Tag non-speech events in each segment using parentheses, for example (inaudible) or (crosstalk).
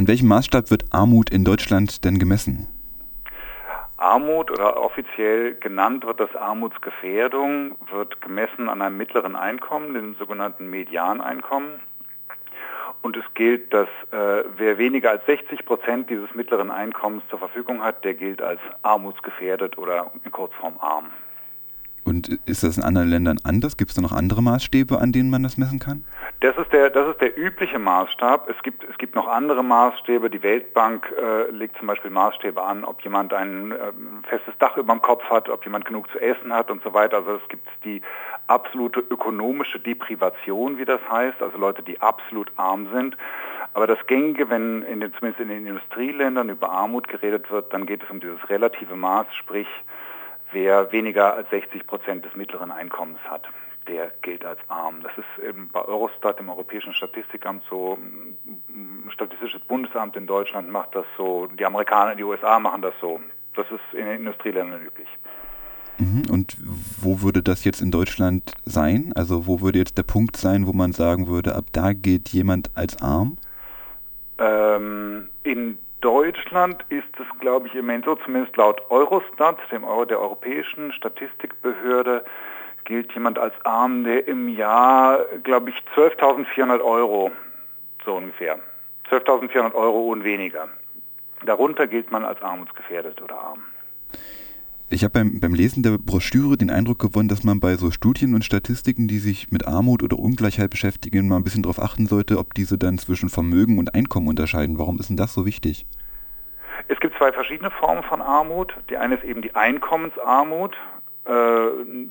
An welchem Maßstab wird Armut in Deutschland denn gemessen? Armut oder offiziell genannt wird das Armutsgefährdung, wird gemessen an einem mittleren Einkommen, dem sogenannten Medianeinkommen. Und es gilt, dass äh, wer weniger als 60 Prozent dieses mittleren Einkommens zur Verfügung hat, der gilt als armutsgefährdet oder in Kurzform arm. Und ist das in anderen Ländern anders? Gibt es da noch andere Maßstäbe, an denen man das messen kann? Das ist der, das ist der übliche Maßstab. Es gibt, es gibt noch andere Maßstäbe. Die Weltbank äh, legt zum Beispiel Maßstäbe an, ob jemand ein äh, festes Dach über dem Kopf hat, ob jemand genug zu essen hat und so weiter. Also es gibt die absolute ökonomische Deprivation, wie das heißt, also Leute, die absolut arm sind. Aber das Gängige, wenn in den, zumindest in den Industrieländern über Armut geredet wird, dann geht es um dieses relative Maß, sprich wer weniger als 60 Prozent des mittleren Einkommens hat der gilt als arm. Das ist eben bei Eurostat, dem Europäischen Statistikamt, so. Statistisches Bundesamt in Deutschland macht das so. Die Amerikaner, die USA machen das so. Das ist in den Industrieländern üblich. Mhm. Und wo würde das jetzt in Deutschland sein? Also wo würde jetzt der Punkt sein, wo man sagen würde, ab da gilt jemand als arm? Ähm, in Deutschland ist es, glaube ich, im Moment so, zumindest laut Eurostat, dem Euro, der Europäischen Statistikbehörde, gilt jemand als arm, der im Jahr, glaube ich, 12.400 Euro, so ungefähr, 12.400 Euro und weniger. Darunter gilt man als armutsgefährdet oder arm. Ich habe beim, beim Lesen der Broschüre den Eindruck gewonnen, dass man bei so Studien und Statistiken, die sich mit Armut oder Ungleichheit beschäftigen, mal ein bisschen darauf achten sollte, ob diese dann zwischen Vermögen und Einkommen unterscheiden. Warum ist denn das so wichtig? Es gibt zwei verschiedene Formen von Armut. Die eine ist eben die Einkommensarmut. Äh,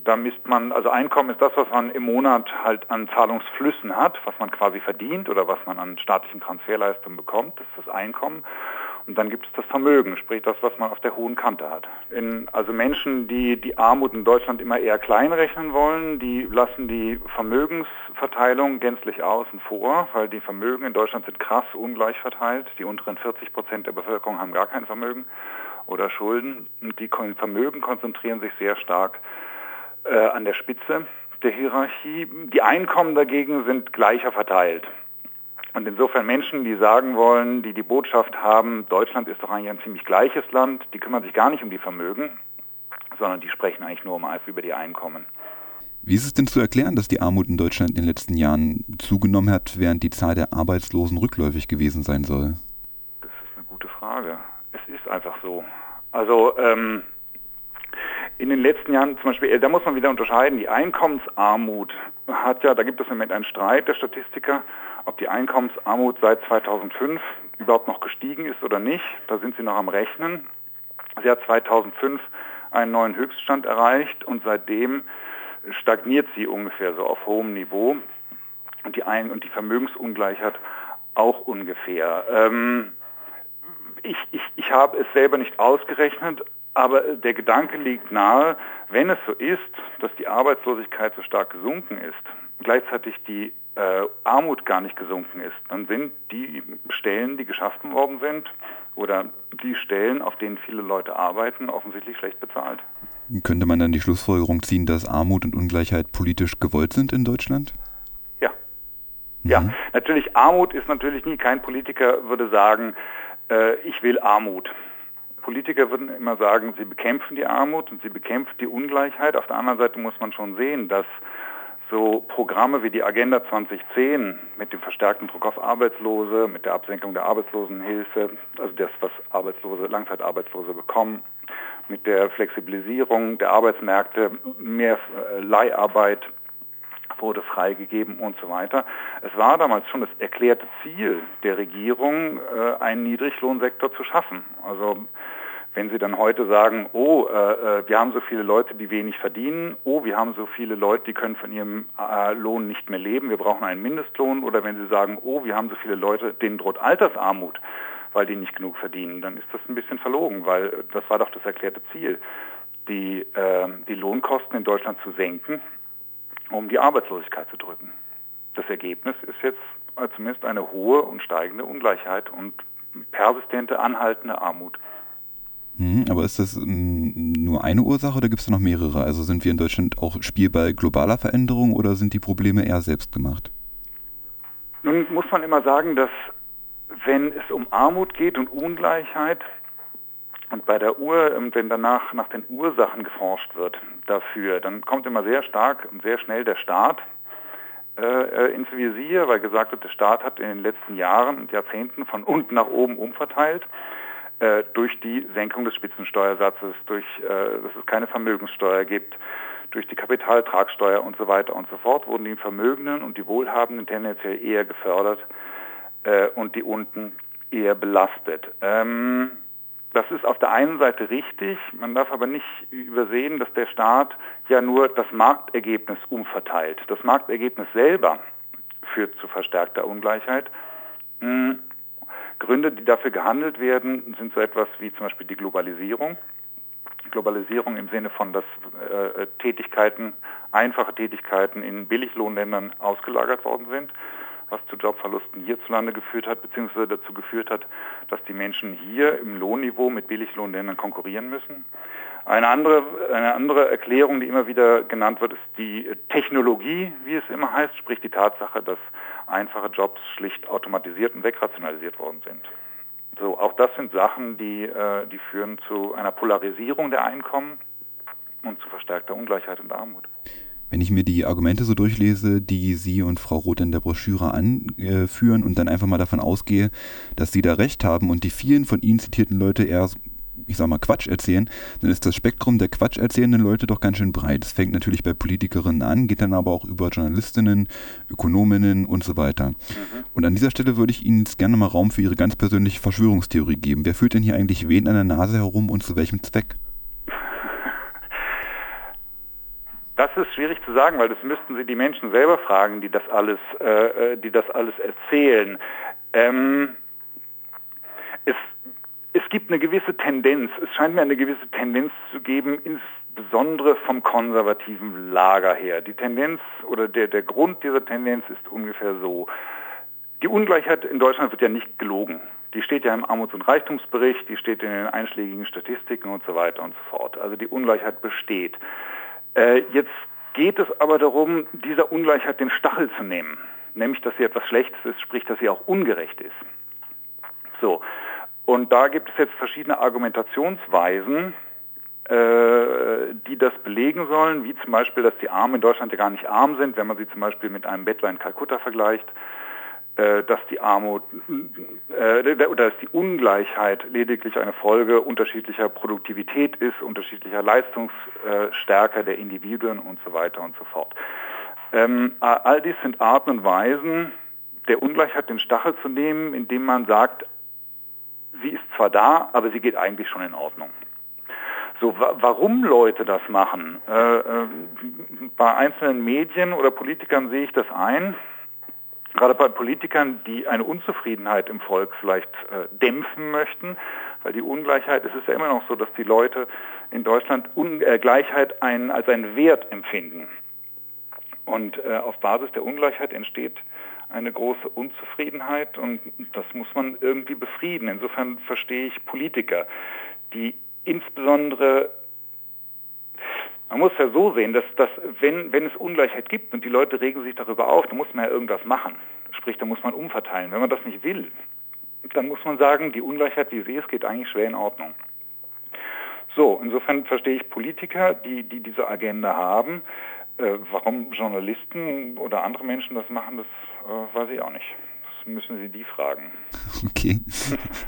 da misst man, also Einkommen ist das, was man im Monat halt an Zahlungsflüssen hat, was man quasi verdient oder was man an staatlichen Transferleistungen bekommt, das ist das Einkommen. Und dann gibt es das Vermögen, sprich das, was man auf der hohen Kante hat. In, also Menschen, die die Armut in Deutschland immer eher klein rechnen wollen, die lassen die Vermögensverteilung gänzlich außen vor, weil die Vermögen in Deutschland sind krass ungleich verteilt. Die unteren 40 Prozent der Bevölkerung haben gar kein Vermögen oder Schulden. Und die Vermögen konzentrieren sich sehr stark äh, an der Spitze der Hierarchie. Die Einkommen dagegen sind gleicher verteilt. Und insofern Menschen, die sagen wollen, die die Botschaft haben, Deutschland ist doch eigentlich ein ziemlich gleiches Land, die kümmern sich gar nicht um die Vermögen, sondern die sprechen eigentlich nur um über die Einkommen. Wie ist es denn zu erklären, dass die Armut in Deutschland in den letzten Jahren zugenommen hat, während die Zahl der Arbeitslosen rückläufig gewesen sein soll? Das ist eine gute Frage. Es ist einfach so. Also ähm, in den letzten Jahren zum Beispiel, äh, da muss man wieder unterscheiden, die Einkommensarmut hat ja, da gibt es im Moment einen Streit der Statistiker, ob die Einkommensarmut seit 2005 überhaupt noch gestiegen ist oder nicht. Da sind sie noch am Rechnen. Sie hat 2005 einen neuen Höchststand erreicht und seitdem stagniert sie ungefähr so auf hohem Niveau und die, Ein- und die Vermögensungleichheit auch ungefähr. Ähm, ich, ich, ich habe es selber nicht ausgerechnet, aber der Gedanke liegt nahe, wenn es so ist, dass die Arbeitslosigkeit so stark gesunken ist, gleichzeitig die äh, Armut gar nicht gesunken ist, dann sind die Stellen, die geschaffen worden sind, oder die Stellen, auf denen viele Leute arbeiten, offensichtlich schlecht bezahlt. Könnte man dann die Schlussfolgerung ziehen, dass Armut und Ungleichheit politisch gewollt sind in Deutschland? Ja. Mhm. Ja, natürlich Armut ist natürlich nie, kein Politiker würde sagen, äh, ich will Armut. Politiker würden immer sagen, sie bekämpfen die Armut und sie bekämpfen die Ungleichheit. Auf der anderen Seite muss man schon sehen, dass so Programme wie die Agenda 2010 mit dem verstärkten Druck auf Arbeitslose, mit der Absenkung der Arbeitslosenhilfe, also das, was Arbeitslose, Langzeitarbeitslose bekommen, mit der Flexibilisierung der Arbeitsmärkte, mehr äh, Leiharbeit, wurde freigegeben und so weiter. Es war damals schon das erklärte Ziel der Regierung, äh, einen Niedriglohnsektor zu schaffen. Also wenn Sie dann heute sagen, oh, äh, äh, wir haben so viele Leute, die wenig verdienen, oh, wir haben so viele Leute, die können von ihrem äh, Lohn nicht mehr leben, wir brauchen einen Mindestlohn, oder wenn Sie sagen, oh, wir haben so viele Leute, denen droht Altersarmut, weil die nicht genug verdienen, dann ist das ein bisschen verlogen, weil das war doch das erklärte Ziel, die, äh, die Lohnkosten in Deutschland zu senken um die Arbeitslosigkeit zu drücken. Das Ergebnis ist jetzt zumindest eine hohe und steigende Ungleichheit und persistente, anhaltende Armut. Hm, aber ist das nur eine Ursache oder gibt es noch mehrere? Also sind wir in Deutschland auch Spielball globaler Veränderungen oder sind die Probleme eher selbst gemacht? Nun muss man immer sagen, dass wenn es um Armut geht und Ungleichheit und bei der Uhr, ähm, wenn danach nach den Ursachen geforscht wird dafür, dann kommt immer sehr stark und sehr schnell der Staat äh, äh, ins Visier, weil gesagt wird, der Staat hat in den letzten Jahren und Jahrzehnten von unten nach oben umverteilt äh, durch die Senkung des Spitzensteuersatzes, durch, äh, dass es keine Vermögenssteuer gibt, durch die Kapitaltragsteuer und so weiter und so fort wurden die Vermögenden und die Wohlhabenden tendenziell eher gefördert äh, und die unten eher belastet. Ähm, das ist auf der einen Seite richtig, man darf aber nicht übersehen, dass der Staat ja nur das Marktergebnis umverteilt. Das Marktergebnis selber führt zu verstärkter Ungleichheit. Hm. Gründe, die dafür gehandelt werden, sind so etwas wie zum Beispiel die Globalisierung. Globalisierung im Sinne von, dass äh, Tätigkeiten, einfache Tätigkeiten in Billiglohnländern ausgelagert worden sind was zu Jobverlusten hierzulande geführt hat, beziehungsweise dazu geführt hat, dass die Menschen hier im Lohnniveau mit Billiglohnländern konkurrieren müssen. Eine andere, eine andere Erklärung, die immer wieder genannt wird, ist die Technologie, wie es immer heißt, sprich die Tatsache, dass einfache Jobs schlicht automatisiert und wegrationalisiert worden sind. So, auch das sind Sachen, die, äh, die führen zu einer Polarisierung der Einkommen und zu verstärkter Ungleichheit und Armut. Wenn ich mir die Argumente so durchlese, die Sie und Frau Roth in der Broschüre anführen und dann einfach mal davon ausgehe, dass Sie da recht haben und die vielen von Ihnen zitierten Leute eher, ich sag mal, Quatsch erzählen, dann ist das Spektrum der Quatsch erzählenden Leute doch ganz schön breit. Es fängt natürlich bei Politikerinnen an, geht dann aber auch über Journalistinnen, Ökonominnen und so weiter. Mhm. Und an dieser Stelle würde ich Ihnen jetzt gerne mal Raum für Ihre ganz persönliche Verschwörungstheorie geben. Wer führt denn hier eigentlich wen an der Nase herum und zu welchem Zweck? Das ist schwierig zu sagen, weil das müssten Sie die Menschen selber fragen, die das alles, äh, äh, die das alles erzählen. Ähm, es, es gibt eine gewisse Tendenz, es scheint mir eine gewisse Tendenz zu geben, insbesondere vom konservativen Lager her. Die Tendenz oder der, der Grund dieser Tendenz ist ungefähr so. Die Ungleichheit in Deutschland wird ja nicht gelogen. Die steht ja im Armuts- und Reichtumsbericht, die steht in den einschlägigen Statistiken und so weiter und so fort. Also die Ungleichheit besteht. Äh, jetzt geht es aber darum, dieser Ungleichheit den Stachel zu nehmen, nämlich dass sie etwas Schlechtes ist, sprich, dass sie auch ungerecht ist. So, und da gibt es jetzt verschiedene Argumentationsweisen, äh, die das belegen sollen, wie zum Beispiel, dass die Armen in Deutschland ja gar nicht arm sind, wenn man sie zum Beispiel mit einem Bettler in Kalkutta vergleicht, äh, dass die Armut äh, oder dass die Ungleichheit lediglich eine Folge unterschiedlicher Produktivität ist, unterschiedlicher Leistungsstärke der Individuen und so weiter und so fort. Ähm, all dies sind Arten und Weisen, der Ungleichheit den Stachel zu nehmen, indem man sagt, sie ist zwar da, aber sie geht eigentlich schon in Ordnung. So, wa warum Leute das machen? Äh, äh, bei einzelnen Medien oder Politikern sehe ich das ein gerade bei Politikern, die eine Unzufriedenheit im Volk vielleicht äh, dämpfen möchten, weil die Ungleichheit, es ist ja immer noch so, dass die Leute in Deutschland Ungleichheit äh, ein, als einen Wert empfinden. Und äh, auf Basis der Ungleichheit entsteht eine große Unzufriedenheit und das muss man irgendwie befrieden. Insofern verstehe ich Politiker, die insbesondere man muss ja so sehen, dass, dass wenn, wenn es Ungleichheit gibt und die Leute regen sich darüber auf, dann muss man ja irgendwas machen. Sprich, da muss man umverteilen. Wenn man das nicht will, dann muss man sagen, die Ungleichheit, wie sie ist, geht eigentlich schwer in Ordnung. So, insofern verstehe ich Politiker, die, die diese Agenda haben. Äh, warum Journalisten oder andere Menschen das machen, das äh, weiß ich auch nicht. Das müssen Sie die fragen. (laughs) Okay,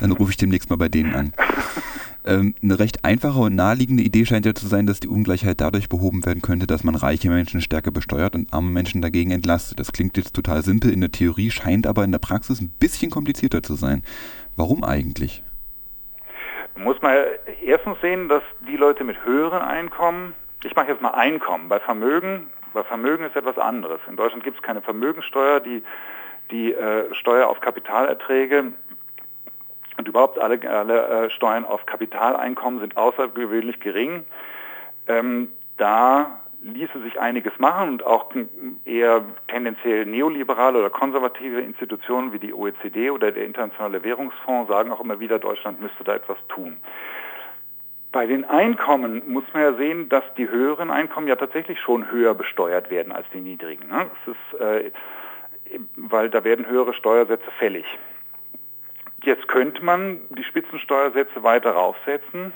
dann rufe ich demnächst mal bei denen an. Ähm, eine recht einfache und naheliegende Idee scheint ja zu sein, dass die Ungleichheit dadurch behoben werden könnte, dass man reiche Menschen stärker besteuert und arme Menschen dagegen entlastet. Das klingt jetzt total simpel in der Theorie, scheint aber in der Praxis ein bisschen komplizierter zu sein. Warum eigentlich? Muss man erstens sehen, dass die Leute mit höheren Einkommen, ich mache jetzt mal Einkommen, bei Vermögen, bei Vermögen ist etwas anderes. In Deutschland gibt es keine Vermögensteuer, die, die äh, Steuer auf Kapitalerträge und überhaupt alle, alle äh, Steuern auf Kapitaleinkommen sind außergewöhnlich gering. Ähm, da ließe sich einiges machen und auch eher tendenziell neoliberale oder konservative Institutionen wie die OECD oder der Internationale Währungsfonds sagen auch immer wieder, Deutschland müsste da etwas tun. Bei den Einkommen muss man ja sehen, dass die höheren Einkommen ja tatsächlich schon höher besteuert werden als die niedrigen. Ne? Ist, äh, weil da werden höhere Steuersätze fällig. Jetzt könnte man die Spitzensteuersätze weiter raufsetzen.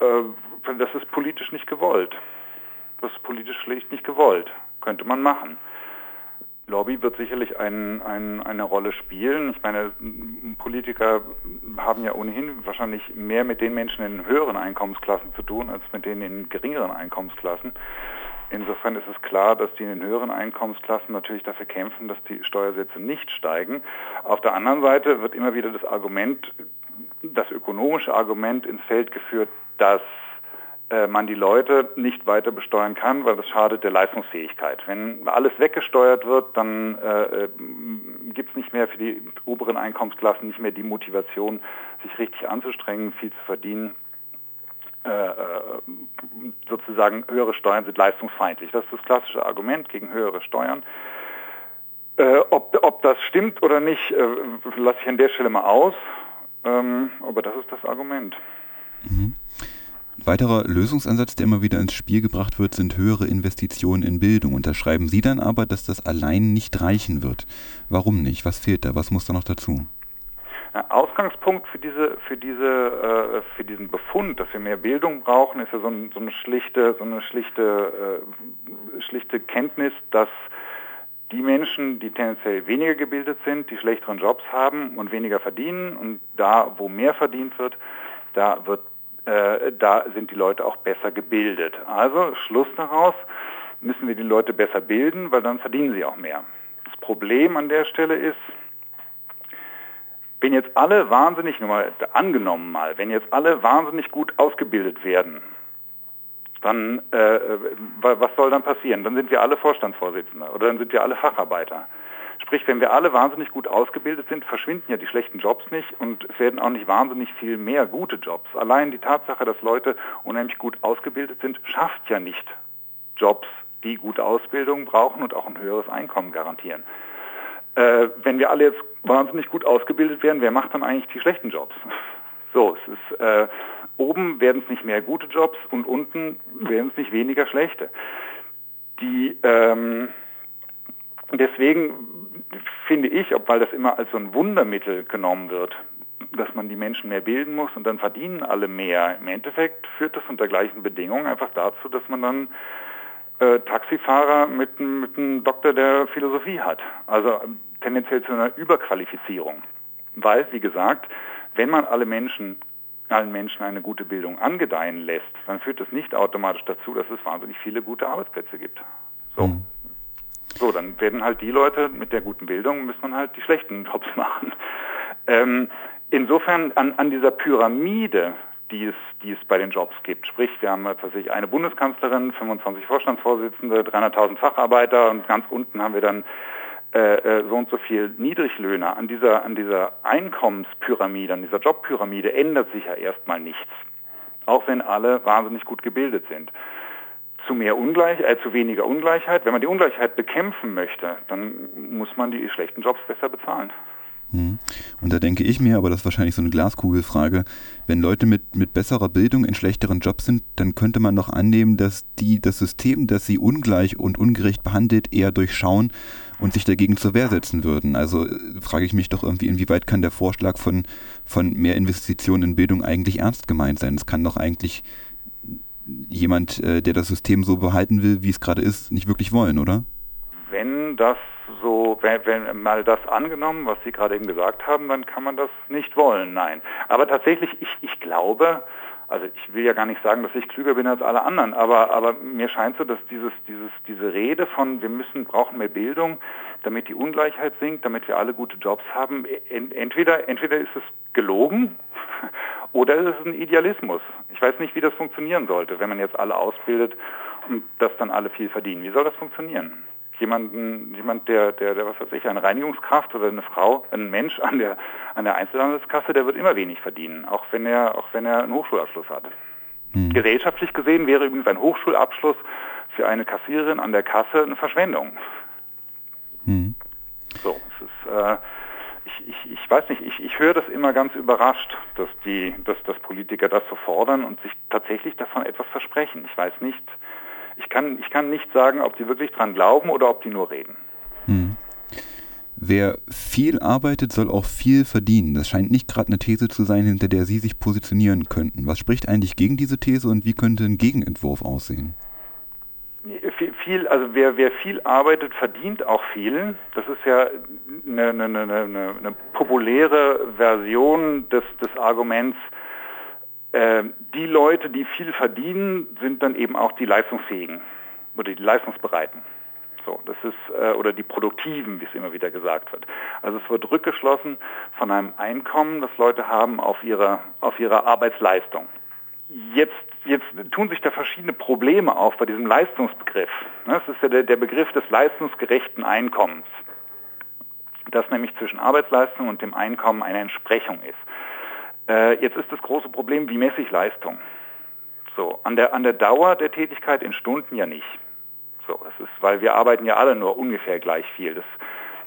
Äh, das ist politisch nicht gewollt. Das ist politisch schlicht nicht gewollt. Könnte man machen. Lobby wird sicherlich ein, ein, eine Rolle spielen. Ich meine, Politiker haben ja ohnehin wahrscheinlich mehr mit den Menschen in höheren Einkommensklassen zu tun, als mit denen in geringeren Einkommensklassen. Insofern ist es klar, dass die in den höheren Einkommensklassen natürlich dafür kämpfen, dass die Steuersätze nicht steigen. Auf der anderen Seite wird immer wieder das Argument, das ökonomische Argument ins Feld geführt, dass man die Leute nicht weiter besteuern kann, weil das schadet der Leistungsfähigkeit. Wenn alles weggesteuert wird, dann äh, gibt es nicht mehr für die oberen Einkommensklassen nicht mehr die Motivation, sich richtig anzustrengen, viel zu verdienen. Äh, äh, sozusagen höhere Steuern sind leistungsfeindlich. Das ist das klassische Argument gegen höhere Steuern. Äh, ob, ob das stimmt oder nicht, äh, lasse ich an der Stelle mal aus. Ähm, aber das ist das Argument. Mhm weiterer Lösungsansatz, der immer wieder ins Spiel gebracht wird, sind höhere Investitionen in Bildung. Unterschreiben Sie dann aber, dass das allein nicht reichen wird. Warum nicht? Was fehlt da? Was muss da noch dazu? Ausgangspunkt für diese, für diese, äh, für diesen Befund, dass wir mehr Bildung brauchen, ist ja so, ein, so eine schlichte, so eine schlichte, äh, schlichte Kenntnis, dass die Menschen, die tendenziell weniger gebildet sind, die schlechteren Jobs haben und weniger verdienen und da, wo mehr verdient wird, da wird äh, da sind die Leute auch besser gebildet. Also Schluss daraus, müssen wir die Leute besser bilden, weil dann verdienen sie auch mehr. Das Problem an der Stelle ist, wenn jetzt alle wahnsinnig, nur mal angenommen mal, wenn jetzt alle wahnsinnig gut ausgebildet werden, dann äh, was soll dann passieren? Dann sind wir alle Vorstandsvorsitzende oder dann sind wir alle Facharbeiter. Sprich, wenn wir alle wahnsinnig gut ausgebildet sind, verschwinden ja die schlechten Jobs nicht und es werden auch nicht wahnsinnig viel mehr gute Jobs. Allein die Tatsache, dass Leute unheimlich gut ausgebildet sind, schafft ja nicht Jobs, die gute Ausbildung brauchen und auch ein höheres Einkommen garantieren. Äh, wenn wir alle jetzt wahnsinnig gut ausgebildet werden, wer macht dann eigentlich die schlechten Jobs? So, es ist äh, oben werden es nicht mehr gute Jobs und unten werden es nicht weniger schlechte. Die ähm, deswegen finde ich, ob weil das immer als so ein Wundermittel genommen wird, dass man die Menschen mehr bilden muss und dann verdienen alle mehr. Im Endeffekt führt das unter gleichen Bedingungen einfach dazu, dass man dann äh, Taxifahrer mit, mit einem Doktor der Philosophie hat. Also tendenziell zu einer Überqualifizierung. Weil, wie gesagt, wenn man alle Menschen, allen Menschen eine gute Bildung angedeihen lässt, dann führt das nicht automatisch dazu, dass es wahnsinnig viele gute Arbeitsplätze gibt. So. Mhm. So, dann werden halt die Leute mit der guten Bildung, müssen dann halt die schlechten (laughs) Jobs machen. Ähm, insofern an, an dieser Pyramide, die es, die es bei den Jobs gibt. Sprich, wir haben tatsächlich eine Bundeskanzlerin, 25 Vorstandsvorsitzende, 300.000 Facharbeiter und ganz unten haben wir dann äh, äh, so und so viel Niedriglöhner. An dieser, an dieser Einkommenspyramide, an dieser Jobpyramide ändert sich ja erstmal nichts. Auch wenn alle wahnsinnig gut gebildet sind zu mehr Ungleich, äh, zu weniger Ungleichheit. Wenn man die Ungleichheit bekämpfen möchte, dann muss man die schlechten Jobs besser bezahlen. Hm. Und da denke ich mir, aber das ist wahrscheinlich so eine Glaskugelfrage, wenn Leute mit, mit besserer Bildung in schlechteren Jobs sind, dann könnte man doch annehmen, dass die das System, das sie ungleich und ungerecht behandelt, eher durchschauen und sich dagegen zur Wehr setzen würden. Also äh, frage ich mich doch irgendwie, inwieweit kann der Vorschlag von, von mehr Investitionen in Bildung eigentlich ernst gemeint sein? Es kann doch eigentlich jemand, äh, der das System so behalten will, wie es gerade ist, nicht wirklich wollen, oder? Wenn das so, wenn, wenn mal das angenommen, was Sie gerade eben gesagt haben, dann kann man das nicht wollen, nein. Aber tatsächlich, ich, ich glaube, also ich will ja gar nicht sagen, dass ich klüger bin als alle anderen, aber, aber mir scheint so, dass dieses, dieses, diese Rede von wir müssen, brauchen mehr Bildung, damit die Ungleichheit sinkt, damit wir alle gute Jobs haben, entweder, entweder ist es gelogen oder ist es ein Idealismus. Ich weiß nicht, wie das funktionieren sollte, wenn man jetzt alle ausbildet und dass dann alle viel verdienen. Wie soll das funktionieren? Jemanden, jemand, der, der, der, was weiß ich, eine Reinigungskraft oder eine Frau, ein Mensch an der, an der Einzelhandelskasse, der wird immer wenig verdienen, auch wenn er, auch wenn er einen Hochschulabschluss hat. Hm. Gesellschaftlich gesehen wäre übrigens ein Hochschulabschluss für eine Kassiererin an der Kasse eine Verschwendung. Hm. So, es ist, äh, ich, ich, weiß nicht, ich, ich höre das immer ganz überrascht, dass die, dass, dass Politiker das so fordern und sich tatsächlich davon etwas versprechen. Ich weiß nicht, ich kann, ich kann nicht sagen, ob die wirklich dran glauben oder ob die nur reden. Hm. Wer viel arbeitet, soll auch viel verdienen. Das scheint nicht gerade eine These zu sein, hinter der Sie sich positionieren könnten. Was spricht eigentlich gegen diese These und wie könnte ein Gegenentwurf aussehen? Viel, also wer, wer viel arbeitet, verdient auch viel. Das ist ja eine, eine, eine, eine populäre Version des, des Arguments, äh, die Leute, die viel verdienen, sind dann eben auch die Leistungsfähigen oder die Leistungsbereiten. So, das ist, äh, oder die Produktiven, wie es immer wieder gesagt wird. Also es wird rückgeschlossen von einem Einkommen, das Leute haben auf ihrer, auf ihrer Arbeitsleistung. Jetzt, jetzt tun sich da verschiedene Probleme auf bei diesem Leistungsbegriff. Das ist ja der, der Begriff des leistungsgerechten Einkommens, das nämlich zwischen Arbeitsleistung und dem Einkommen eine Entsprechung ist. Äh, jetzt ist das große Problem, wie messe ich Leistung? So, an der, an der Dauer der Tätigkeit in Stunden ja nicht. So, das ist, weil wir arbeiten ja alle nur ungefähr gleich viel. Das,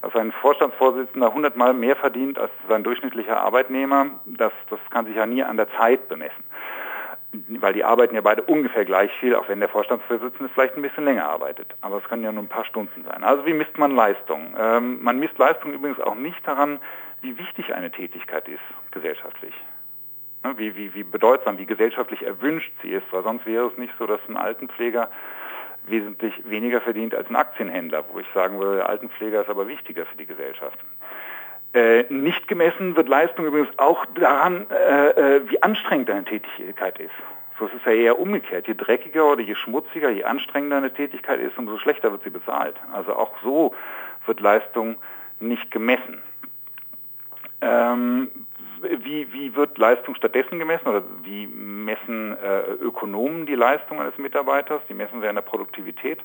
dass ein Vorstandsvorsitzender hundertmal mehr verdient als sein durchschnittlicher Arbeitnehmer, das, das kann sich ja nie an der Zeit bemessen. Weil die arbeiten ja beide ungefähr gleich viel, auch wenn der Vorstandsvorsitzende vielleicht ein bisschen länger arbeitet. Aber es können ja nur ein paar Stunden sein. Also wie misst man Leistung? Ähm, man misst Leistung übrigens auch nicht daran, wie wichtig eine Tätigkeit ist gesellschaftlich. Ne, wie, wie, wie bedeutsam, wie gesellschaftlich erwünscht sie ist, weil sonst wäre es nicht so, dass ein Altenpfleger wesentlich weniger verdient als ein Aktienhändler, wo ich sagen würde, der Altenpfleger ist aber wichtiger für die Gesellschaft. Äh, nicht gemessen wird Leistung übrigens auch daran, äh, äh, wie anstrengend eine Tätigkeit ist. So ist es ja eher umgekehrt. Je dreckiger oder je schmutziger, je anstrengender eine Tätigkeit ist, umso schlechter wird sie bezahlt. Also auch so wird Leistung nicht gemessen. Ähm, wie, wie wird Leistung stattdessen gemessen oder wie messen äh, Ökonomen die Leistung eines Mitarbeiters? Die messen sie an der Produktivität.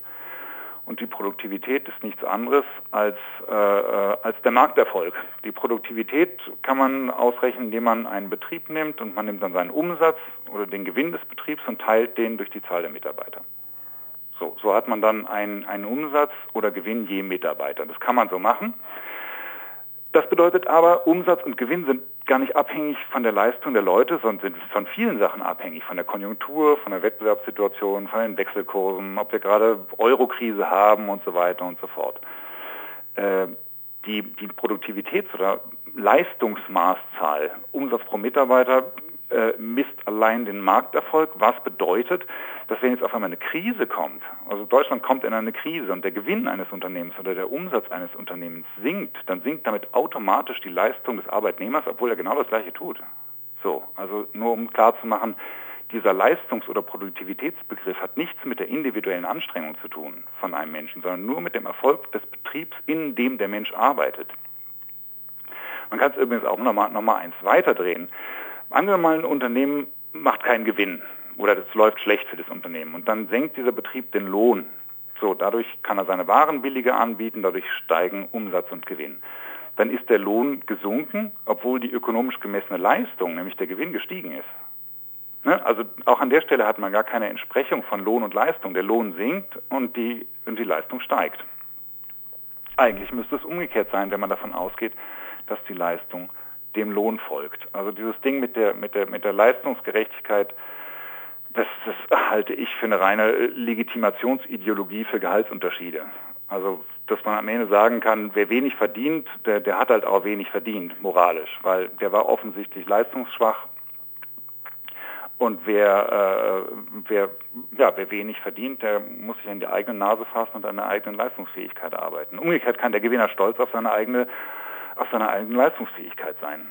Und die Produktivität ist nichts anderes als, äh, äh, als der Markterfolg. Die Produktivität kann man ausrechnen, indem man einen Betrieb nimmt und man nimmt dann seinen Umsatz oder den Gewinn des Betriebs und teilt den durch die Zahl der Mitarbeiter. So, so hat man dann einen, einen Umsatz oder Gewinn je Mitarbeiter. Das kann man so machen. Das bedeutet aber, Umsatz und Gewinn sind gar nicht abhängig von der Leistung der Leute, sondern sind von vielen Sachen abhängig. Von der Konjunktur, von der Wettbewerbssituation, von den Wechselkursen, ob wir gerade Eurokrise haben und so weiter und so fort. Äh, die, die Produktivitäts- oder Leistungsmaßzahl, Umsatz pro Mitarbeiter, äh, misst allein den Markterfolg, was bedeutet, dass wenn jetzt auf einmal eine Krise kommt, also Deutschland kommt in eine Krise und der Gewinn eines Unternehmens oder der Umsatz eines Unternehmens sinkt, dann sinkt damit automatisch die Leistung des Arbeitnehmers, obwohl er genau das gleiche tut. So, also nur um klarzumachen, dieser Leistungs- oder Produktivitätsbegriff hat nichts mit der individuellen Anstrengung zu tun von einem Menschen, sondern nur mit dem Erfolg des Betriebs, in dem der Mensch arbeitet. Man kann es übrigens auch nochmal noch mal eins weiterdrehen. Angenommen mal ein Unternehmen macht keinen Gewinn oder das läuft schlecht für das Unternehmen und dann senkt dieser Betrieb den Lohn. So, dadurch kann er seine Waren billiger anbieten, dadurch steigen Umsatz und Gewinn. Dann ist der Lohn gesunken, obwohl die ökonomisch gemessene Leistung, nämlich der Gewinn, gestiegen ist. Ne? Also auch an der Stelle hat man gar keine Entsprechung von Lohn und Leistung. Der Lohn sinkt und die, und die Leistung steigt. Eigentlich müsste es umgekehrt sein, wenn man davon ausgeht, dass die Leistung dem Lohn folgt. Also dieses Ding mit der, mit der, mit der Leistungsgerechtigkeit, das, das halte ich für eine reine Legitimationsideologie für Gehaltsunterschiede. Also, dass man am Ende sagen kann, wer wenig verdient, der, der hat halt auch wenig verdient, moralisch, weil der war offensichtlich leistungsschwach. Und wer, äh, wer, ja, wer wenig verdient, der muss sich an die eigene Nase fassen und an der eigenen Leistungsfähigkeit arbeiten. Umgekehrt kann der Gewinner stolz auf seine eigene auf seiner eigenen Leistungsfähigkeit sein.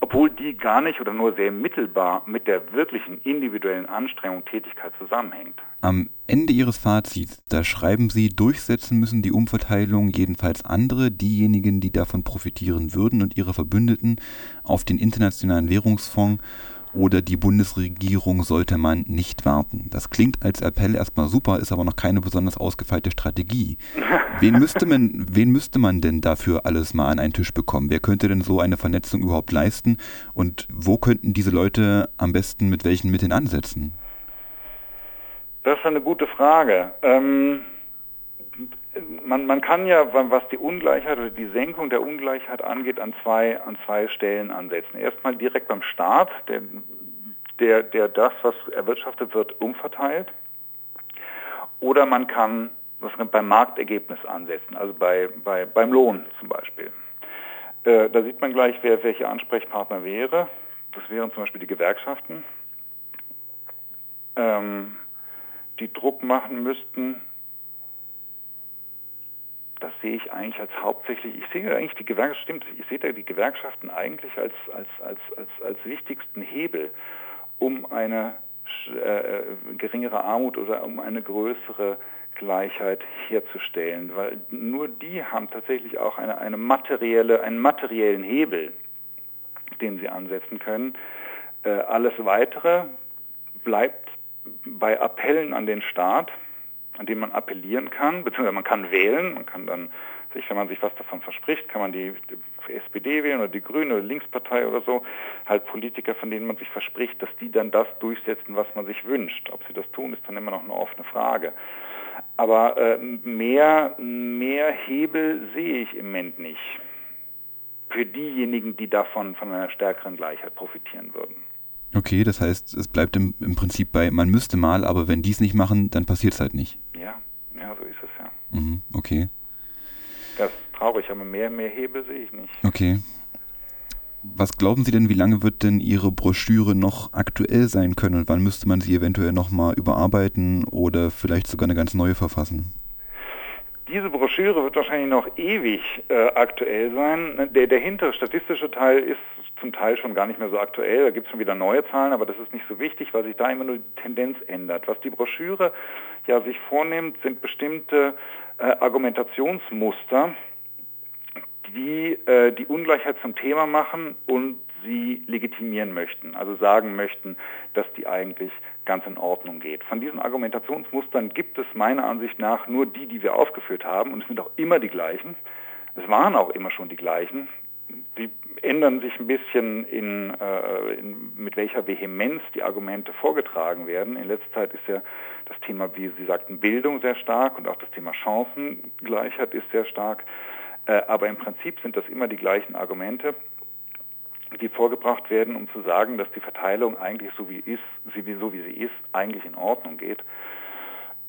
Obwohl die gar nicht oder nur sehr mittelbar mit der wirklichen individuellen Anstrengung Tätigkeit zusammenhängt. Am Ende Ihres Fazits, da schreiben Sie, durchsetzen müssen die Umverteilung jedenfalls andere, diejenigen, die davon profitieren würden und ihre Verbündeten, auf den Internationalen Währungsfonds oder die Bundesregierung sollte man nicht warten. Das klingt als Appell erstmal super, ist aber noch keine besonders ausgefeilte Strategie. (laughs) Wen müsste man, wen müsste man denn dafür alles mal an einen Tisch bekommen? Wer könnte denn so eine Vernetzung überhaupt leisten? Und wo könnten diese Leute am besten mit welchen Mitteln ansetzen? Das ist eine gute Frage. Ähm, man, man kann ja, was die Ungleichheit oder die Senkung der Ungleichheit angeht, an zwei, an zwei Stellen ansetzen. Erstmal direkt beim Staat, der, der, der das, was erwirtschaftet wird, umverteilt. Oder man kann was beim Marktergebnis ansetzen, also bei, bei, beim Lohn zum Beispiel. Äh, da sieht man gleich, wer welche Ansprechpartner wäre. Das wären zum Beispiel die Gewerkschaften, ähm, die Druck machen müssten. Das sehe ich eigentlich als hauptsächlich, ich sehe eigentlich die Gewerkschaften, stimmt, ich sehe da die Gewerkschaften eigentlich als, als, als, als, als wichtigsten Hebel, um eine äh, geringere Armut oder um eine größere Gleichheit herzustellen, weil nur die haben tatsächlich auch eine, eine materielle, einen materiellen Hebel, den sie ansetzen können. Äh, alles Weitere bleibt bei Appellen an den Staat, an dem man appellieren kann, beziehungsweise man kann wählen, man kann dann sich, wenn man sich was davon verspricht, kann man die, SPD wählen oder die Grüne oder Linkspartei oder so, halt Politiker, von denen man sich verspricht, dass die dann das durchsetzen, was man sich wünscht. Ob sie das tun, ist dann immer noch eine offene Frage. Aber äh, mehr, mehr Hebel sehe ich im Moment nicht für diejenigen, die davon von einer stärkeren Gleichheit profitieren würden. Okay, das heißt, es bleibt im, im Prinzip bei, man müsste mal, aber wenn die es nicht machen, dann passiert es halt nicht. Ja, ja, so ist es ja. Mhm, okay. Das ist traurig, aber mehr, mehr Hebel sehe ich nicht. Okay. Was glauben Sie denn, wie lange wird denn Ihre Broschüre noch aktuell sein können und wann müsste man sie eventuell nochmal überarbeiten oder vielleicht sogar eine ganz neue verfassen? Diese Broschüre wird wahrscheinlich noch ewig äh, aktuell sein. Der, der hintere statistische Teil ist zum Teil schon gar nicht mehr so aktuell. Da gibt es schon wieder neue Zahlen, aber das ist nicht so wichtig, weil sich da immer nur die Tendenz ändert. Was die Broschüre ja sich vornimmt, sind bestimmte äh, Argumentationsmuster, die äh, die Ungleichheit zum Thema machen und sie legitimieren möchten, also sagen möchten, dass die eigentlich ganz in Ordnung geht. Von diesen Argumentationsmustern gibt es meiner Ansicht nach nur die, die wir aufgeführt haben und es sind auch immer die gleichen. Es waren auch immer schon die gleichen. Die ändern sich ein bisschen in, äh, in, mit welcher Vehemenz die Argumente vorgetragen werden. In letzter Zeit ist ja das Thema, wie Sie sagten, Bildung sehr stark und auch das Thema Chancengleichheit ist sehr stark. Äh, aber im Prinzip sind das immer die gleichen Argumente, die vorgebracht werden, um zu sagen, dass die Verteilung eigentlich so wie, ist, so wie sie ist, eigentlich in Ordnung geht.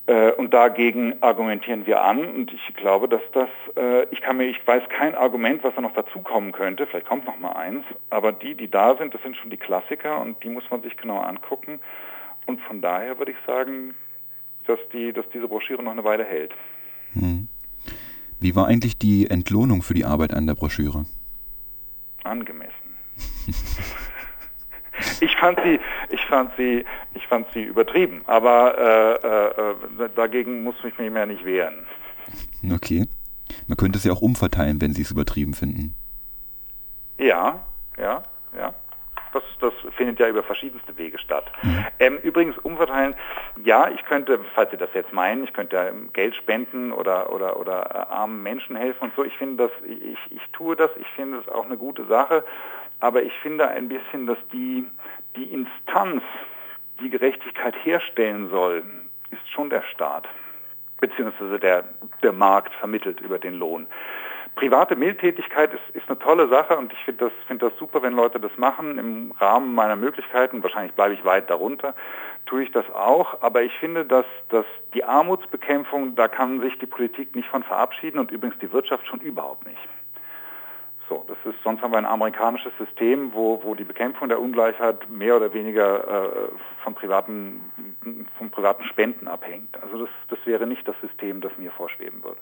Äh, und dagegen argumentieren wir an und ich glaube, dass das, äh, ich kann mir, ich weiß kein Argument, was da noch dazukommen könnte, vielleicht kommt noch mal eins, aber die, die da sind, das sind schon die Klassiker und die muss man sich genau angucken. Und von daher würde ich sagen, dass, die, dass diese Broschüre noch eine Weile hält. Hm. Wie war eigentlich die Entlohnung für die Arbeit an der Broschüre? Angemessen. (laughs) ich fand sie, ich fand sie, ich fand sie übertrieben, aber äh, äh, dagegen muss ich mich mehr nicht wehren. Okay. Man könnte es ja auch umverteilen, wenn Sie es übertrieben finden. Ja, ja, ja. Das, das findet ja über verschiedenste Wege statt. Mhm. Ähm, übrigens umverteilen, ja, ich könnte, falls Sie das jetzt meinen, ich könnte Geld spenden oder, oder, oder äh, armen Menschen helfen und so. Ich finde das, ich, ich tue das, ich finde es auch eine gute Sache, aber ich finde ein bisschen, dass die, die Instanz, die Gerechtigkeit herstellen soll, ist schon der Staat, beziehungsweise der, der Markt vermittelt über den Lohn private Mildtätigkeit ist, ist eine tolle Sache und ich finde das, find das super, wenn Leute das machen. Im Rahmen meiner Möglichkeiten, wahrscheinlich bleibe ich weit darunter, tue ich das auch. Aber ich finde, dass, dass die Armutsbekämpfung, da kann sich die Politik nicht von verabschieden und übrigens die Wirtschaft schon überhaupt nicht. So, das ist, sonst haben wir ein amerikanisches System, wo, wo die Bekämpfung der Ungleichheit mehr oder weniger äh, von, privaten, von privaten Spenden abhängt. Also das, das wäre nicht das System, das mir vorschweben würde.